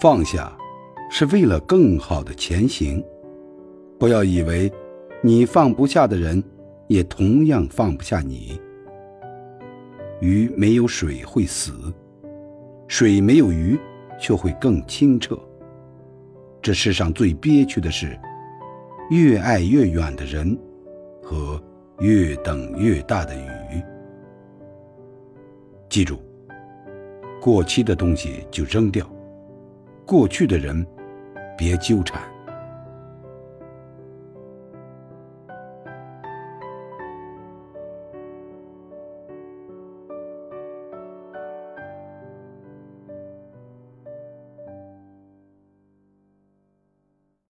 放下，是为了更好的前行。不要以为你放不下的人，也同样放不下你。鱼没有水会死，水没有鱼却会更清澈。这世上最憋屈的是，越爱越远的人，和越等越大的鱼。记住，过期的东西就扔掉，过去的人别纠缠。